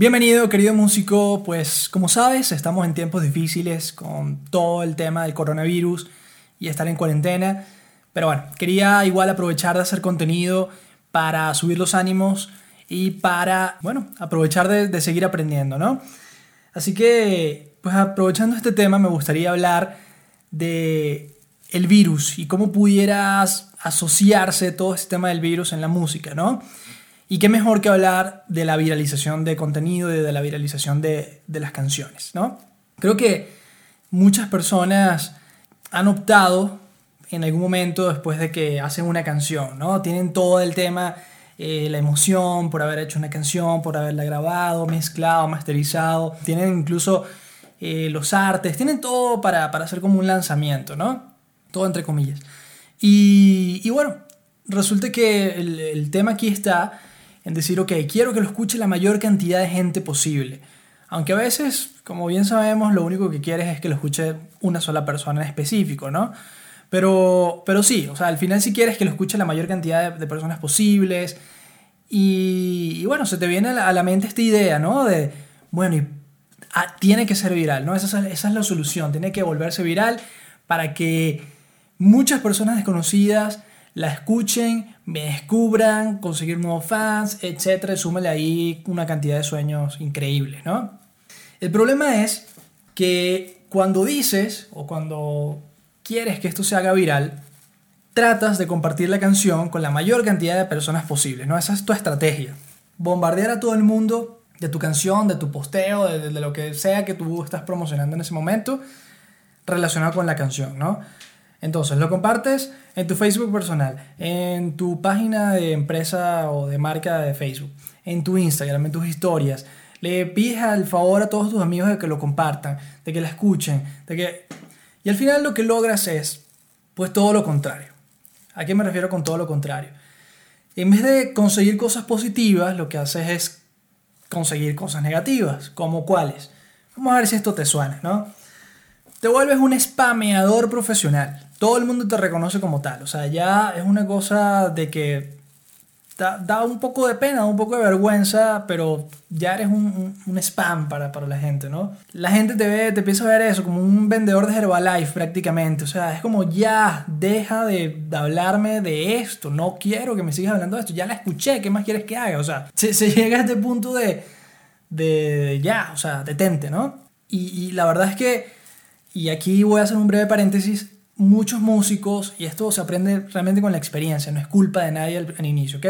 Bienvenido querido músico, pues como sabes estamos en tiempos difíciles con todo el tema del coronavirus y estar en cuarentena, pero bueno, quería igual aprovechar de hacer contenido para subir los ánimos y para, bueno, aprovechar de, seguir aprendiendo, ¿no? Así que, pues aprovechando este tema me gustaría hablar de el virus y cómo pudieras asociarse todo este tema del virus en la música, ¿no? Y qué mejor que hablar de la viralización de contenido y de la viralización de, las canciones, ¿no? Creo que muchas personas han optado en algún momento después de que hacen una canción, ¿no? Tienen todo el tema, eh, la emoción por haber hecho una canción, por haberla grabado, mezclado, masterizado. Tienen incluso eh, los artes, tienen todo para, hacer como un lanzamiento, ¿no? Todo entre comillas. Y, bueno, resulta que el tema aquí está en decir, ok, quiero que lo escuche la mayor cantidad de gente posible. Aunque a veces, como bien sabemos, lo único que quieres es que lo escuche una sola persona en específico, ¿no? Pero, pero sí, o sea, al final si quieres que lo escuche la mayor cantidad de, personas posibles. Y, bueno, se te viene a la, mente esta idea, ¿no? De, bueno, y, ah, tiene que ser viral, ¿no? Esa esa es la solución, tiene que volverse viral para que muchas personas desconocidas la escuchen, me descubran, conseguir nuevos fans, etc. Súmele ahí una cantidad de sueños increíbles, ¿no? El problema es que cuando dices o cuando quieres que esto se haga viral, tratas de compartir la canción con la mayor cantidad de personas posible, ¿no? Esa es tu estrategia. Bombardear a todo el mundo de tu canción, de tu posteo, de lo que sea que tú estás promocionando en ese momento relacionado con la canción, ¿no? Entonces, lo compartes en tu Facebook personal, en tu página de empresa o de marca de Facebook, en tu Instagram, en tus historias. Le pides el favor a todos tus amigos de que lo compartan, de que la escuchen, de que... Y al final lo que logras es, pues todo lo contrario. ¿A qué me refiero con todo lo contrario? En vez de conseguir cosas positivas, lo que haces es conseguir cosas negativas, como cuáles. Vamos a ver si esto te suena, ¿no? Te vuelves un spameador profesional todo el mundo te reconoce como tal. O sea, ya es una cosa de que da, un poco de pena, un poco de vergüenza, pero ya eres un, spam para, para, la gente, ¿no? La gente te ve, te empieza a ver eso como un vendedor de Herbalife prácticamente. O sea, es como ya, deja de, hablarme de esto, no quiero que me sigas hablando de esto, ya la escuché, ¿qué más quieres que haga? O sea, se, llega a este punto de, de, ya, o sea, detente, ¿no? Y la verdad es que, y aquí voy a hacer un breve paréntesis, muchos músicos, y esto se aprende realmente con la experiencia, no es culpa de nadie al, inicio, ¿ok?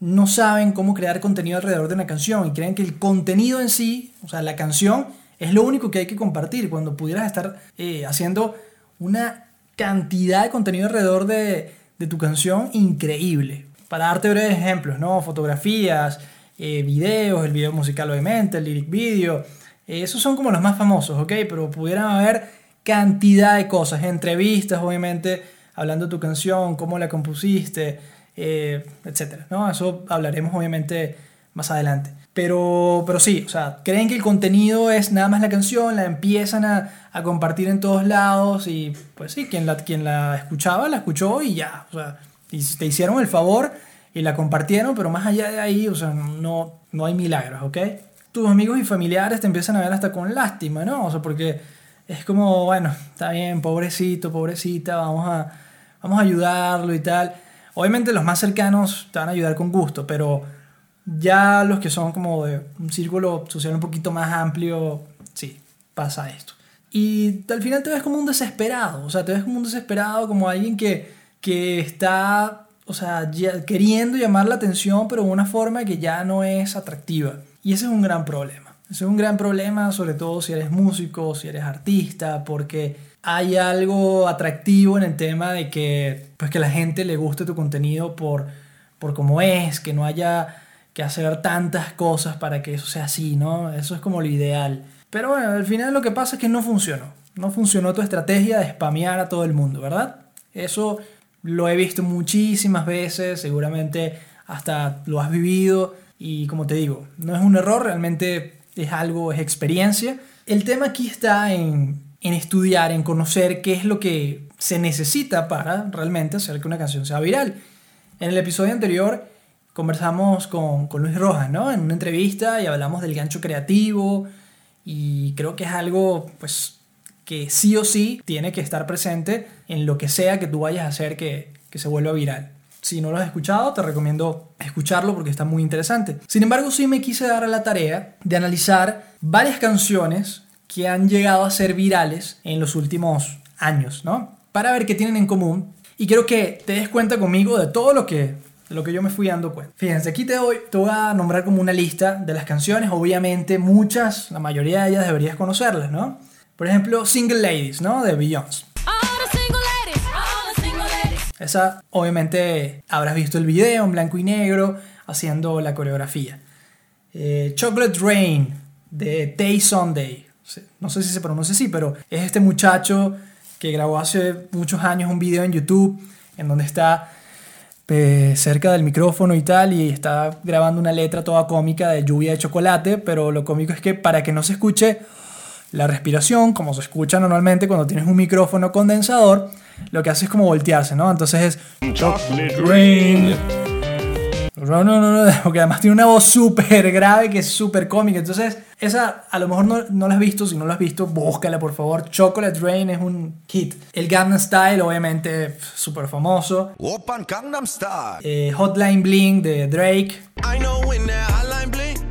No saben cómo crear contenido alrededor de una canción y creen que el contenido en sí, o sea, la canción, es lo único que hay que compartir cuando pudieras estar eh, haciendo una cantidad de contenido alrededor de, de, tu canción increíble. Para darte breves ejemplos, ¿no? Fotografías, eh, videos, el video musical obviamente, el lyric video, eh, esos son como los más famosos, ¿ok? Pero pudieran haber cantidad de cosas, entrevistas, obviamente, hablando de tu canción, cómo la compusiste, eh, etcétera, ¿no? Eso hablaremos, obviamente, más adelante. Pero, pero sí, o sea, creen que el contenido es nada más la canción, la empiezan a, a compartir en todos lados y pues sí, quien la, quien la escuchaba, la escuchó y ya, o sea, y te hicieron el favor y la compartieron, pero más allá de ahí, o sea, no, no hay milagros, ¿ok? Tus amigos y familiares te empiezan a ver hasta con lástima, ¿no? O sea, porque es como, bueno, está bien, pobrecito, pobrecita, vamos a, vamos a ayudarlo y tal. Obviamente los más cercanos te van a ayudar con gusto, pero ya los que son como de un círculo social un poquito más amplio, sí, pasa esto. Y al final te ves como un desesperado, o sea, te ves como un desesperado, como alguien que, que está, o sea, queriendo llamar la atención, pero de una forma que ya no es atractiva. Y ese es un gran problema. Es un gran problema, sobre todo si eres músico, si eres artista, porque hay algo atractivo en el tema de que, pues que la gente le guste tu contenido por, por cómo es, que no haya que hacer tantas cosas para que eso sea así, ¿no? Eso es como lo ideal. Pero bueno, al final lo que pasa es que no funcionó. No funcionó tu estrategia de spamear a todo el mundo, ¿verdad? Eso lo he visto muchísimas veces, seguramente hasta lo has vivido y como te digo, no es un error, realmente es algo, es experiencia. El tema aquí está en, en estudiar, en conocer qué es lo que se necesita para realmente hacer que una canción sea viral. En el episodio anterior conversamos con, con Luis Rojas, ¿no? En una entrevista y hablamos del gancho creativo y creo que es algo, pues, que sí o sí tiene que estar presente en lo que sea que tú vayas a hacer que, que se vuelva viral. Si no lo has escuchado, te recomiendo escucharlo porque está muy interesante. Sin embargo, sí me quise dar a la tarea de analizar varias canciones que han llegado a ser virales en los últimos años, ¿no? Para ver qué tienen en común. Y quiero que te des cuenta conmigo de todo lo que, lo que yo me fui dando cuenta. Fíjense, aquí te, doy, te voy a nombrar como una lista de las canciones. Obviamente, muchas, la mayoría de ellas deberías conocerlas, ¿no? Por ejemplo, Single Ladies, ¿no? De Beyoncé. Esa, obviamente, habrás visto el video en blanco y negro haciendo la coreografía. Eh, Chocolate Rain de Tay Sunday. No sé si se pronuncia así, pero es este muchacho que grabó hace muchos años un video en YouTube en donde está eh, cerca del micrófono y tal y está grabando una letra toda cómica de lluvia de chocolate, pero lo cómico es que para que no se escuche la respiración, como se escucha normalmente cuando tienes un micrófono condensador, lo que hace es como voltearse, ¿no? Entonces es Chocolate Rain. No, no, no, no, porque además tiene una voz súper grave que es súper cómica. Entonces, esa a lo mejor no, no, la has visto. Si no la has visto, búscala por favor. Chocolate Rain es un hit. El Gangnam Style, obviamente, súper famoso. Open Gangnam Style. Eh, Hotline Bling de Drake.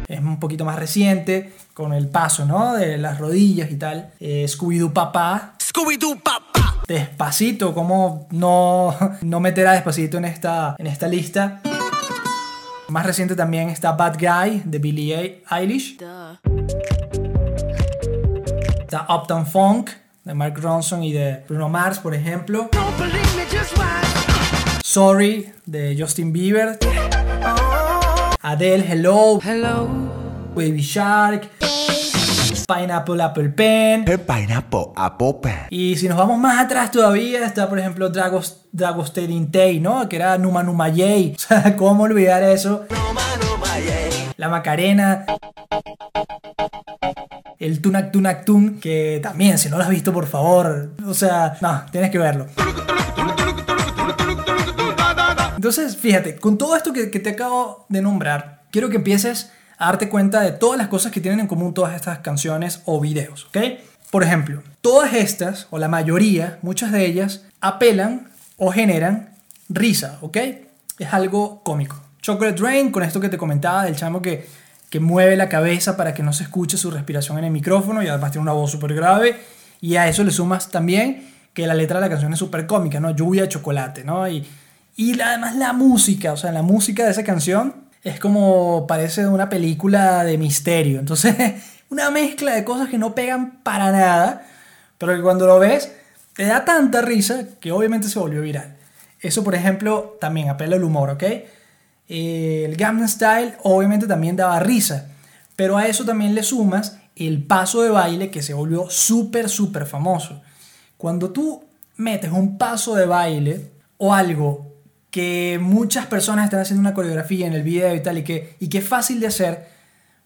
Es un poquito más reciente, con el paso, ¿no? De las rodillas y tal. Eh, Scooby-Doo Papá. Scooby-Doo Papá. Despacito, ¿cómo no, no meter a Despacito en esta, en esta lista? Más reciente también está Bad Guy de Billie Eilish. Está Uptown Funk de Mark Ronson y de Bruno Mars, por ejemplo. Sorry de Justin Bieber. Adele, Hello. Hello. Baby Shark. Pineapple Apple Pen. Pineapple Apple Pen. Y si nos vamos más atrás todavía, está por ejemplo Dragos, Dragostea Tay, ¿no? Que era Numa Numa Yay. O sea, ¿cómo olvidar eso? Numa Numa La Macarena. El Tunak Tunak Tun, que también, si no lo has visto, por favor. O sea, no, tienes que verlo. Entonces, fíjate, con todo esto que, te acabo de nombrar, quiero que empieces a darte cuenta de todas las cosas que tienen en común todas estas canciones o videos, ¿ok? Por ejemplo, todas estas, o la mayoría, muchas de ellas, apelan o generan risa, ¿ok? Es algo cómico. Chocolate Rain, con esto que te comentaba del chamo que, que mueve la cabeza para que no se escuche su respiración en el micrófono y además tiene una voz súper grave. Y a eso le sumas también que la letra de la canción es súper cómica, ¿no? Lluvia de chocolate, ¿no? Y, y además la música, o sea, la música de esa canción es como parece una película de misterio. Entonces, una mezcla de cosas que no pegan para nada, pero que cuando lo ves te da tanta risa que obviamente se volvió viral. Eso, por ejemplo, también apela al humor, ¿ok? El Gangnam Style obviamente también daba risa, pero a eso también le sumas el paso de baile que se volvió súper, súper famoso. Cuando tú metes un paso de baile o algo que muchas personas están haciendo una coreografía en el video y tal, y que, y que es fácil de hacer,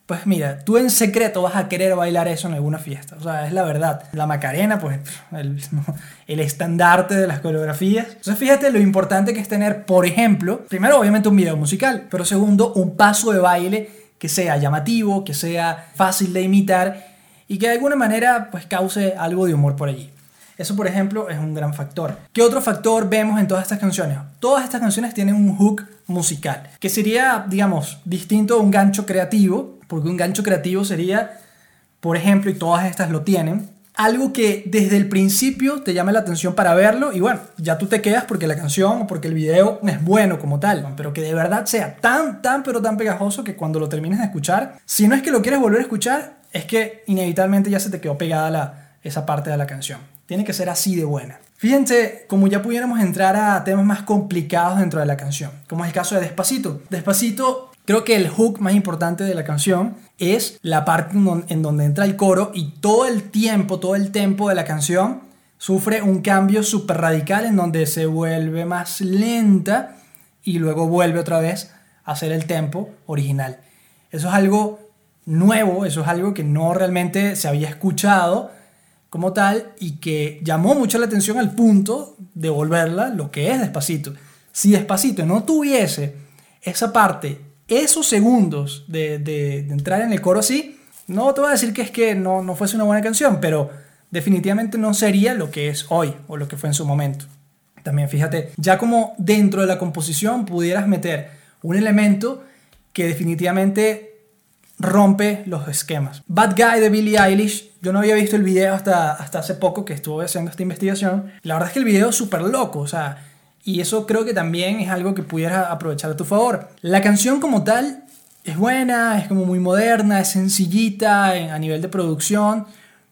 pues mira, tú en secreto vas a querer bailar eso en alguna fiesta. O sea, es la verdad. La Macarena, pues el, el estandarte de las coreografías. Entonces fíjate lo importante que es tener, por ejemplo, primero obviamente un video musical, pero segundo, un paso de baile que sea llamativo, que sea fácil de imitar y que de alguna manera pues cause algo de humor por allí. Eso, por ejemplo, es un gran factor. ¿Qué otro factor vemos en todas estas canciones? Todas estas canciones tienen un hook musical, que sería, digamos, distinto a un gancho creativo, porque un gancho creativo sería, por ejemplo, y todas estas lo tienen, algo que desde el principio te llame la atención para verlo y bueno, ya tú te quedas porque la canción o porque el video es bueno como tal, pero que de verdad sea tan, tan, pero tan pegajoso que cuando lo termines de escuchar, si no es que lo quieres volver a escuchar, es que inevitablemente ya se te quedó pegada la, esa parte de la canción. Tiene que ser así de buena. Fíjense, como ya pudiéramos entrar a temas más complicados dentro de la canción, como es el caso de Despacito. Despacito, creo que el hook más importante de la canción es la parte en donde entra el coro y todo el tiempo, todo el tempo de la canción sufre un cambio súper radical en donde se vuelve más lenta y luego vuelve otra vez a hacer el tempo original. Eso es algo nuevo, eso es algo que no realmente se había escuchado como tal y que llamó mucho la atención al punto de volverla lo que es despacito. Si despacito no tuviese esa parte, esos segundos de, entrar en el coro así, no te voy a decir que es que no, no fuese una buena canción, pero definitivamente no sería lo que es hoy o lo que fue en su momento. También fíjate, ya como dentro de la composición pudieras meter un elemento que definitivamente rompe los esquemas. Bad Guy de Billie Eilish, yo no había visto el video hasta, hasta hace poco que estuve haciendo esta investigación. La verdad es que el video es súper loco, o sea, y eso creo que también es algo que pudieras aprovechar a tu favor. La canción como tal es buena, es como muy moderna, es sencillita a nivel de producción,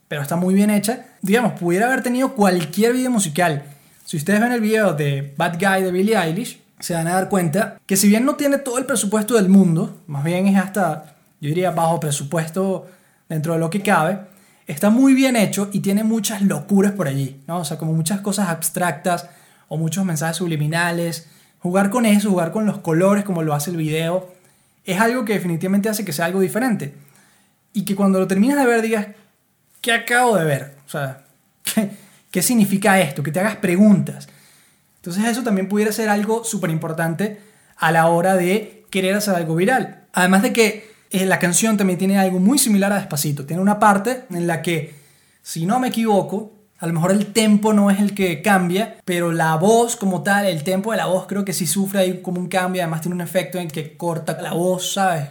pero está muy bien hecha. Digamos, pudiera haber tenido cualquier video musical. Si ustedes ven el video de Bad Guy de Billie Eilish, se van a dar cuenta que si bien no tiene todo el presupuesto del mundo, más bien es hasta yo diría bajo presupuesto dentro de lo que cabe, está muy bien hecho y tiene muchas locuras por allí, ¿no? O sea, como muchas cosas abstractas o muchos mensajes subliminales. Jugar con eso, jugar con los colores como lo hace el video, es algo que definitivamente hace que sea algo diferente. Y que cuando lo terminas de ver digas, ¿qué acabo de ver? O sea, ¿qué, qué significa esto? Que te hagas preguntas. Entonces eso también pudiera ser algo súper importante a la hora de querer hacer algo viral. Además de que eh, la canción también tiene algo muy similar a Despacito. Tiene una parte en la que, si no me equivoco, a lo mejor el tempo no es el que cambia, pero la voz como tal, el tempo de la voz creo que sí sufre ahí como un cambio. Además tiene un efecto en que corta la voz, ¿sabes?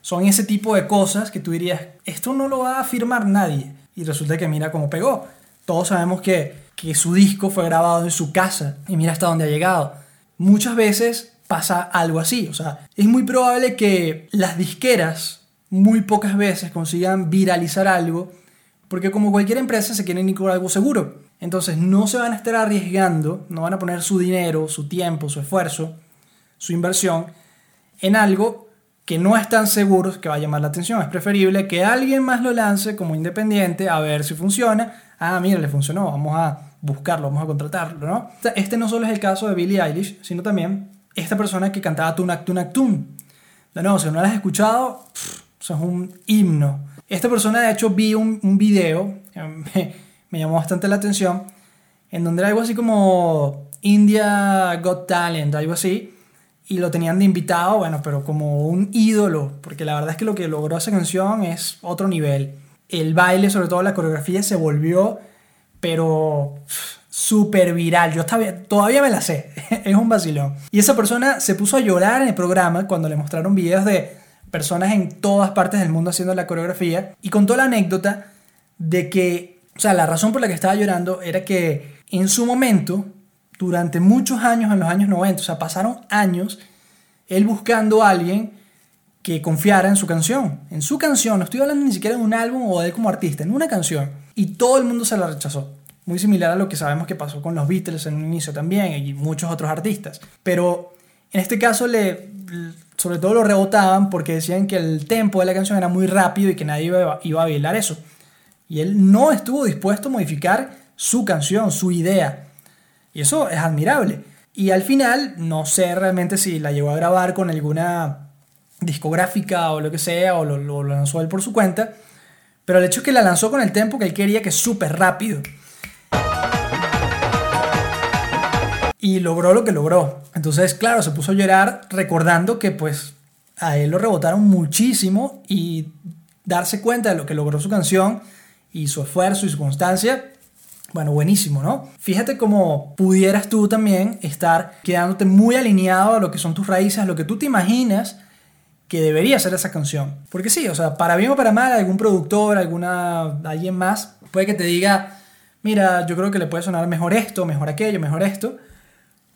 Son ese tipo de cosas que tú dirías, esto no lo va a afirmar nadie. Y resulta que mira cómo pegó. Todos sabemos que, que su disco fue grabado en su casa y mira hasta dónde ha llegado. Muchas veces pasa algo así. O sea, es muy probable que las disqueras muy pocas veces consigan viralizar algo, porque como cualquier empresa se quieren ir con algo seguro. Entonces no se van a estar arriesgando, no van a poner su dinero, su tiempo, su esfuerzo, su inversión en algo que no están seguros que va a llamar la atención. Es preferible que alguien más lo lance como independiente a ver si funciona. Ah, mira, le funcionó, vamos a buscarlo, vamos a contratarlo, ¿no? Este no solo es el caso de Billie Eilish, sino también esta persona que cantaba Tunak Tunak Tun. De nuevo, si no la has escuchado, eso es un himno. Esta persona, de hecho, vi un, video, me, me, llamó bastante la atención, en donde era algo así como India Got Talent, algo así, y lo tenían de invitado, bueno, pero como un ídolo, porque la verdad es que lo que logró esa canción es otro nivel. El baile, sobre todo la coreografía, se volvió, pero súper viral. Yo todavía me la sé. es un vacilón. Y esa persona se puso a llorar en el programa cuando le mostraron videos de personas en todas partes del mundo haciendo la coreografía. Y contó la anécdota de que, o sea, la razón por la que estaba llorando era que en su momento, durante muchos años, en los años 90, o sea, pasaron años, él buscando a alguien que confiara en su canción. En su canción, no estoy hablando ni siquiera de un álbum o de él como artista, en una canción. Y todo el mundo se la rechazó muy similar a lo que sabemos que pasó con los Beatles en un inicio también y muchos otros artistas. Pero en este caso le, sobre todo lo rebotaban porque decían que el tempo de la canción era muy rápido y que nadie iba, iba a bailar eso. Y él no estuvo dispuesto a modificar su canción, su idea. Y eso es admirable. Y al final, no sé realmente si la llegó a grabar con alguna discográfica o lo que sea, o lo, lanzó él por su cuenta. Pero el hecho es que la lanzó con el tempo que él quería, que es súper rápido. Y logró lo que logró. Entonces, claro, se puso a llorar recordando que pues a él lo rebotaron muchísimo y darse cuenta de lo que logró su canción y su esfuerzo y su constancia. Bueno, buenísimo, ¿no? Fíjate cómo pudieras tú también estar quedándote muy alineado a lo que son tus raíces, a lo que tú te imaginas que debería ser esa canción. Porque sí, o sea, para bien o para mal, algún productor, alguna, alguien más, puede que te diga, mira, yo creo que le puede sonar mejor esto, mejor aquello, mejor esto.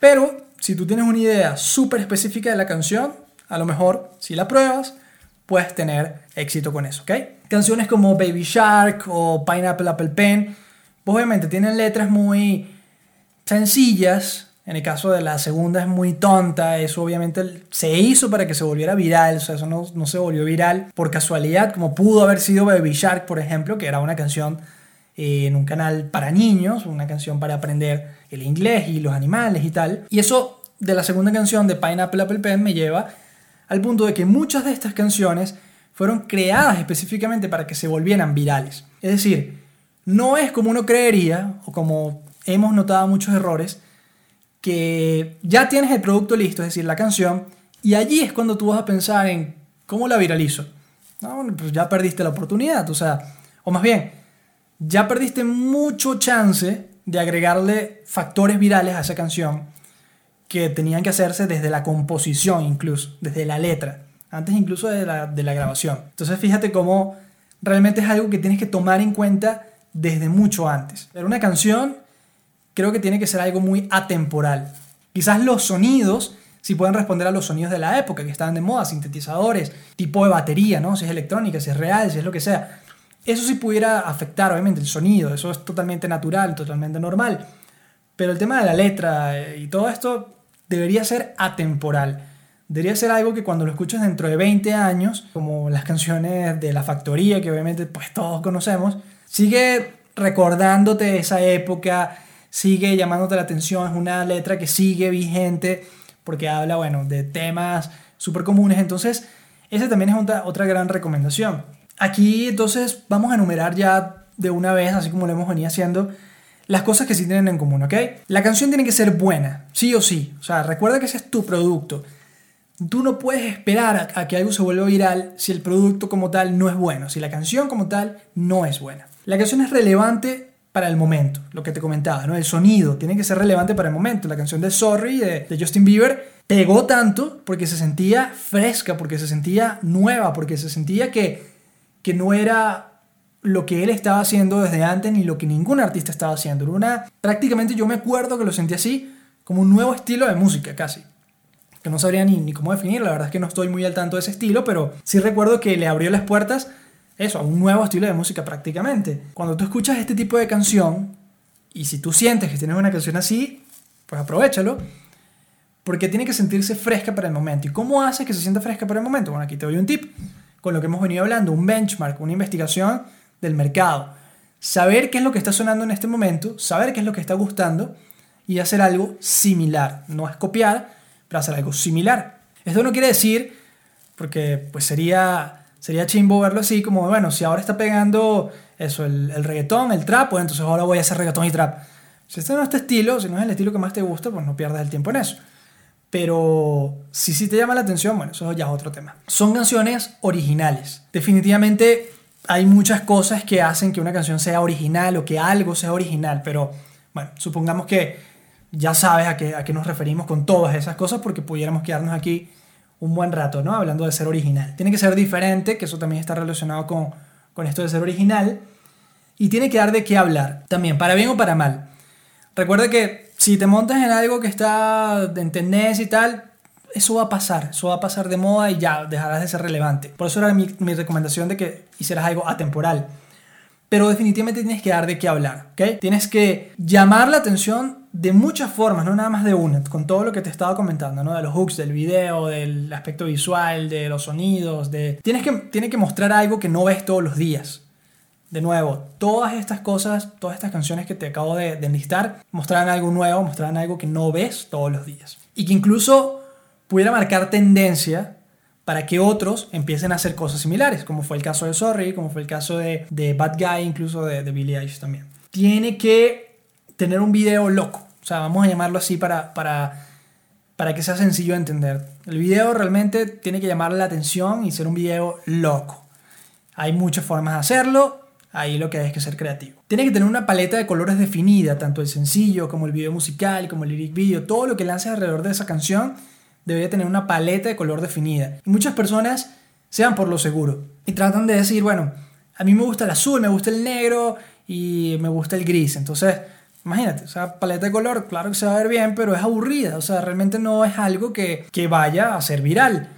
Pero si tú tienes una idea súper específica de la canción, a lo mejor si la pruebas, puedes tener éxito con eso, ¿ok? Canciones como Baby Shark o Pineapple Apple Pen, pues obviamente tienen letras muy sencillas. En el caso de la segunda es muy tonta, eso obviamente se hizo para que se volviera viral, o sea, eso no, no se volvió viral por casualidad, como pudo haber sido Baby Shark, por ejemplo, que era una canción en un canal para niños, una canción para aprender el inglés y los animales y tal. Y eso de la segunda canción de Pineapple Apple Pen me lleva al punto de que muchas de estas canciones fueron creadas específicamente para que se volvieran virales. Es decir, no es como uno creería, o como hemos notado muchos errores, que ya tienes el producto listo, es decir, la canción, y allí es cuando tú vas a pensar en cómo la viralizo. No, pues ya perdiste la oportunidad, o sea, o más bien, ya perdiste mucho chance de agregarle factores virales a esa canción que tenían que hacerse desde la composición incluso, desde la letra, antes incluso de la, de la grabación. Entonces fíjate cómo realmente es algo que tienes que tomar en cuenta desde mucho antes. Pero una canción creo que tiene que ser algo muy atemporal. Quizás los sonidos si pueden responder a los sonidos de la época que estaban de moda, sintetizadores, tipo de batería, ¿no? Si es electrónica, si es real, si es lo que sea. Eso sí pudiera afectar, obviamente, el sonido, eso es totalmente natural, totalmente normal. Pero el tema de la letra eh, y todo esto debería ser atemporal. Debería ser algo que cuando lo escuches dentro de 20 años, como las canciones de La Factoría, que obviamente pues todos conocemos, sigue recordándote esa época, sigue llamándote la atención, es una letra que sigue vigente porque habla, bueno, de temas súper comunes. Entonces, esa también es otra, otra gran recomendación. Aquí entonces vamos a enumerar ya de una vez, así como lo hemos venido haciendo, las cosas que sí tienen en común, ¿ok? La canción tiene que ser buena, sí o sí. O sea, recuerda que ese es tu producto. Tú no puedes esperar a, que algo se vuelva viral si el producto como tal no es bueno, si la canción como tal no es buena. La canción es relevante para el momento, lo que te comentaba, ¿no? El sonido tiene que ser relevante para el momento. La canción de Sorry de, de Justin Bieber pegó tanto porque se sentía fresca, porque se sentía nueva, porque se sentía que, que no era lo que él estaba haciendo desde antes ni lo que ningún artista estaba haciendo. una, prácticamente yo me acuerdo que lo sentí así, como un nuevo estilo de música casi. Que no sabría ni, ni cómo definir, la verdad es que no estoy muy al tanto de ese estilo, pero sí recuerdo que le abrió las puertas eso, a un nuevo estilo de música prácticamente. Cuando tú escuchas este tipo de canción, y si tú sientes que tienes una canción así, pues aprovechalo, porque tiene que sentirse fresca para el momento. ¿Y cómo hace que se sienta fresca para el momento? Bueno, aquí te doy un tip, con lo que hemos venido hablando, un benchmark, una investigación del mercado. Saber qué es lo que está sonando en este momento, saber qué es lo que está gustando y hacer algo similar. No es copiar, pero hacer algo similar. Esto no quiere decir, porque pues sería sería chimbo verlo así como, bueno, si ahora está pegando eso, el, el reggaetón, el trap, pues entonces ahora voy a hacer reggaetón y trap. Si este no es tu estilo, si no es el estilo que más te gusta, pues no pierdas el tiempo en eso. Pero si sí te llama la atención, bueno, eso ya es otro tema. Son canciones originales. Definitivamente hay muchas cosas que hacen que una canción sea original o que algo sea original, pero bueno, supongamos que ya sabes a qué, a qué nos referimos con todas esas cosas porque pudiéramos quedarnos aquí un buen rato, ¿no? Hablando de ser original. Tiene que ser diferente, que eso también está relacionado con, con esto de ser original. Y tiene que dar de qué hablar, también, para bien o para mal. Recuerda que si te montas en algo que está en tendencia y tal, eso va a pasar, eso va a pasar de moda y ya dejarás de ser relevante. Por eso era mi, recomendación de que hicieras algo atemporal. Pero definitivamente tienes que dar de qué hablar, ¿ok? Tienes que llamar la atención de muchas formas, no nada más de una, con todo lo que te estaba comentando, ¿no? De los hooks, del video, del aspecto visual, de los sonidos, de... Tienes que, tiene que mostrar algo que no ves todos los días. De nuevo, todas estas cosas, todas estas canciones que te acabo de, de enlistar, mostrarán algo nuevo, mostrarán algo que no ves todos los días. Y que incluso pudiera marcar tendencia para que otros empiecen a hacer cosas similares, como fue el caso de Sorry, como fue el caso de, de Bad Guy, incluso de, de Billie Eilish también. Tiene que tener un video loco. O sea, vamos a llamarlo así para, para, para que sea sencillo de entender. El video realmente tiene que llamar la atención y ser un video loco. Hay muchas formas de hacerlo, ahí lo que hay es que ser creativo. Tiene que tener una paleta de colores definida, tanto el sencillo como el video musical, como el lyric video, todo lo que lances alrededor de esa canción debería tener una paleta de color definida. Y muchas personas se van por lo seguro y tratan de decir, bueno, a mí me gusta el azul, me gusta el negro y me gusta el gris. Entonces, Imagínate, o sea, paleta de color, claro que se va a ver bien, pero es aburrida, o sea, realmente no es algo que, que vaya a ser viral.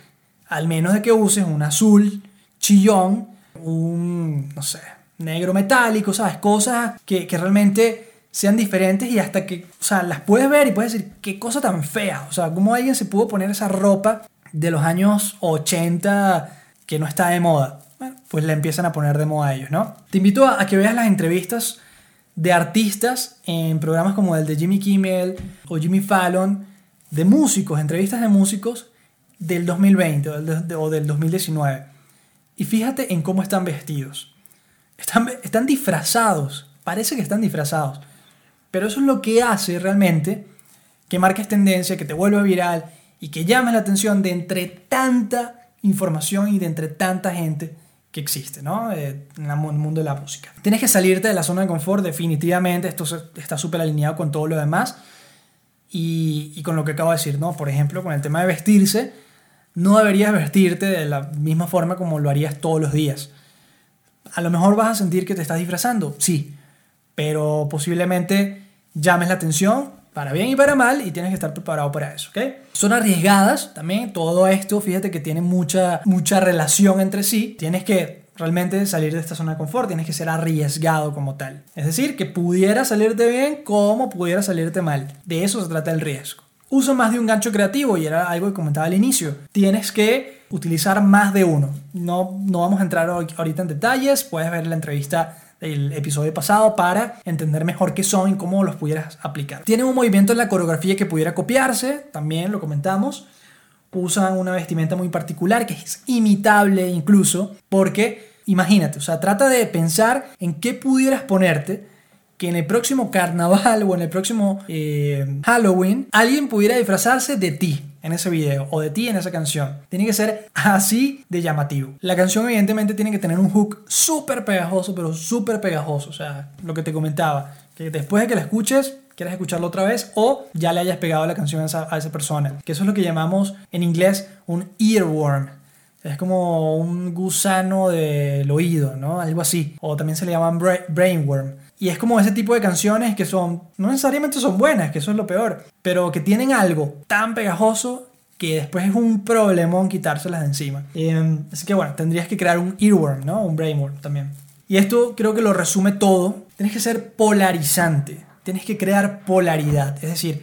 Al menos de que uses un azul chillón, un, no sé, negro metálico, ¿sabes? Cosas que, que realmente sean diferentes y hasta que, o sea, las puedes ver y puedes decir, qué cosa tan fea. O sea, cómo alguien se pudo poner esa ropa de los años 80 que no está de moda. Bueno, pues la empiezan a poner de moda ellos, ¿no? Te invito a, a que veas las entrevistas de artistas en programas como el de Jimmy Kimmel o Jimmy Fallon, de músicos, entrevistas de músicos del 2020 o del, o del 2019. Y fíjate en cómo están vestidos. Están, están disfrazados, parece que están disfrazados. Pero eso es lo que hace realmente que marques tendencia, que te vuelva viral y que llames la atención de entre tanta información y de entre tanta gente que existe, ¿no? Eh, en el mundo de la música. Tienes que salirte de la zona de confort, definitivamente, esto está súper alineado con todo lo demás y, y, con lo que acabo de decir, ¿no? Por ejemplo, con el tema de vestirse, no deberías vestirte de la misma forma como lo harías todos los días. A lo mejor vas a sentir que te estás disfrazando, sí, pero posiblemente llames la atención para bien y para mal y tienes que estar preparado para eso, ¿ok? Son arriesgadas también, todo esto, fíjate que tiene mucha, mucha relación entre sí, tienes que realmente salir de esta zona de confort, tienes que ser arriesgado como tal. Es decir, que pudiera salirte bien como pudiera salirte mal. De eso se trata el riesgo. Uso más de un gancho creativo y era algo que comentaba al inicio. Tienes que utilizar más de uno. No, no vamos a entrar ahorita en detalles, puedes ver la entrevista el episodio pasado para entender mejor qué son y cómo los pudieras aplicar. Tienen un movimiento en la coreografía que pudiera copiarse, también lo comentamos. Usan una vestimenta muy particular que es imitable incluso, porque imagínate, o sea, trata de pensar en qué pudieras ponerte que en el próximo carnaval o en el próximo eh, Halloween alguien pudiera disfrazarse de ti en ese video o de ti en esa canción. Tiene que ser así de llamativo. La canción evidentemente tiene que tener un hook súper pegajoso, pero súper pegajoso. O sea, lo que te comentaba, que después de que la escuches, quieres escucharlo otra vez o ya le hayas pegado la canción a esa, a esa persona. Que eso es lo que llamamos en inglés un earworm. Es como un gusano del oído, ¿no? Algo así. O también se le llaman brainworm. Y es como ese tipo de canciones que son, no necesariamente son buenas, que eso es lo peor, pero que tienen algo tan pegajoso que después es un problemón quitárselas de encima. Eh, así que bueno, tendrías que crear un earworm, ¿no? Un brainworm también. Y esto creo que lo resume todo. Tienes que ser polarizante. Tienes que crear polaridad. Es decir,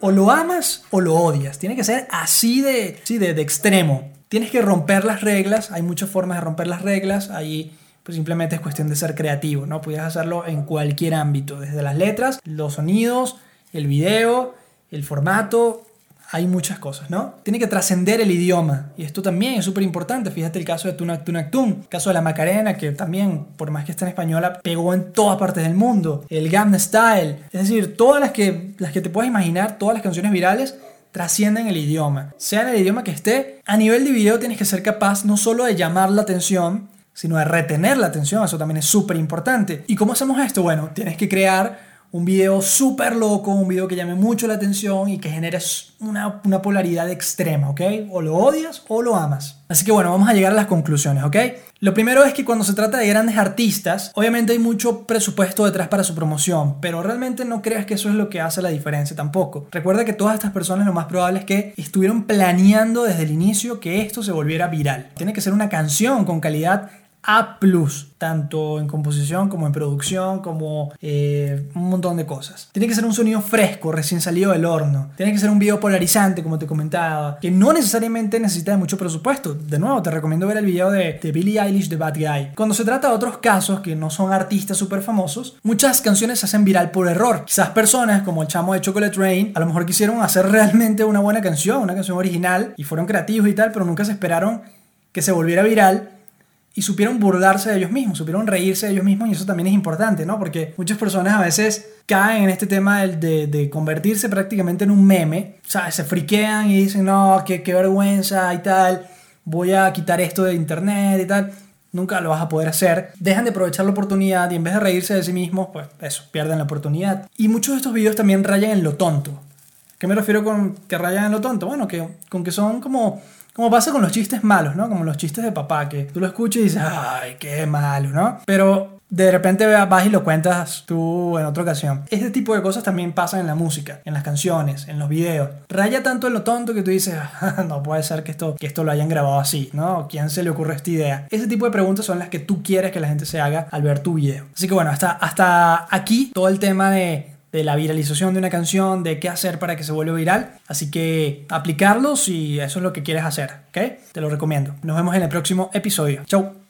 o lo amas o lo odias. Tiene que ser así de, sí, de, de extremo. Tienes que romper las reglas. Hay muchas formas de romper las reglas. Hay pues simplemente es cuestión de ser creativo, ¿no? Puedes hacerlo en cualquier ámbito, desde las letras, los sonidos, el video, el formato, hay muchas cosas, ¿no? Tiene que trascender el idioma y esto también es súper importante. Fíjate el caso de Tunac Tunac Tun, el caso de la Macarena, que también, por más que esté en española, pegó en todas partes del mundo. El Gangnam Style, es decir, todas las que, las que te puedas imaginar, todas las canciones virales trascienden el idioma. Sea en el idioma que esté, a nivel de video tienes que ser capaz no solo de llamar la atención, sino de retener la atención, eso también es súper importante. ¿Y cómo hacemos esto? Bueno, tienes que crear un video súper loco, un video que llame mucho la atención y que genere una, una, polaridad extrema, ¿ok? O lo odias o lo amas. Así que bueno, vamos a llegar a las conclusiones, ¿ok? Lo primero es que cuando se trata de grandes artistas, obviamente hay mucho presupuesto detrás para su promoción, pero realmente no creas que eso es lo que hace la diferencia tampoco. Recuerda que todas estas personas lo más probable es que estuvieron planeando desde el inicio que esto se volviera viral. Tiene que ser una canción con calidad a+, tanto en composición como en producción, como eh, un montón de cosas. Tiene que ser un sonido fresco, recién salido del horno. Tiene que ser un video polarizante, como te comentaba, que no necesariamente necesita de mucho presupuesto. De nuevo, te recomiendo ver el video de, de Billie Eilish de Bad Guy. Cuando se trata de otros casos que no son artistas súper famosos, muchas canciones se hacen viral por error. Quizás personas como el chamo de Chocolate Rain, a lo mejor quisieron hacer realmente una buena canción, una canción original, y fueron creativos y tal, pero nunca se esperaron que se volviera viral y supieron burlarse de ellos mismos, supieron reírse de ellos mismos y eso también es importante, ¿no? Porque muchas personas a veces caen en este tema de, de, convertirse prácticamente en un meme, o sea, se friquean y dicen, no, qué, qué vergüenza y tal, voy a quitar esto de internet y tal. Nunca lo vas a poder hacer. Dejan de aprovechar la oportunidad y en vez de reírse de sí mismos, pues eso, pierden la oportunidad. Y muchos de estos videos también rayan en lo tonto. ¿Qué me refiero con que rayan en lo tonto? Bueno, que, con que son como como pasa con los chistes malos, ¿no? Como los chistes de papá, que tú lo escuchas y dices, ay, qué malo, ¿no? Pero de repente vas y lo cuentas tú en otra ocasión. Este tipo de cosas también pasan en la música, en las canciones, en los videos. Raya tanto en lo tonto que tú dices, ah, no puede ser que esto, que esto lo hayan grabado así, ¿no? ¿Quién se le ocurre esta idea? Ese tipo de preguntas son las que tú quieres que la gente se haga al ver tu video. Así que bueno, hasta, hasta aquí todo el tema de de la viralización de una canción, de qué hacer para que se vuelva viral. Así que aplicarlo si eso es lo que quieres hacer, ¿ok? Te lo recomiendo. Nos vemos en el próximo episodio. Chau.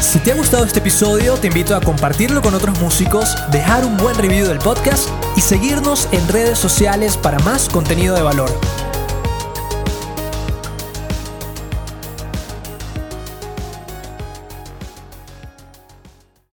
Si te ha gustado este episodio, te invito a compartirlo con otros músicos, dejar un buen review del podcast y seguirnos en redes sociales para más contenido de valor.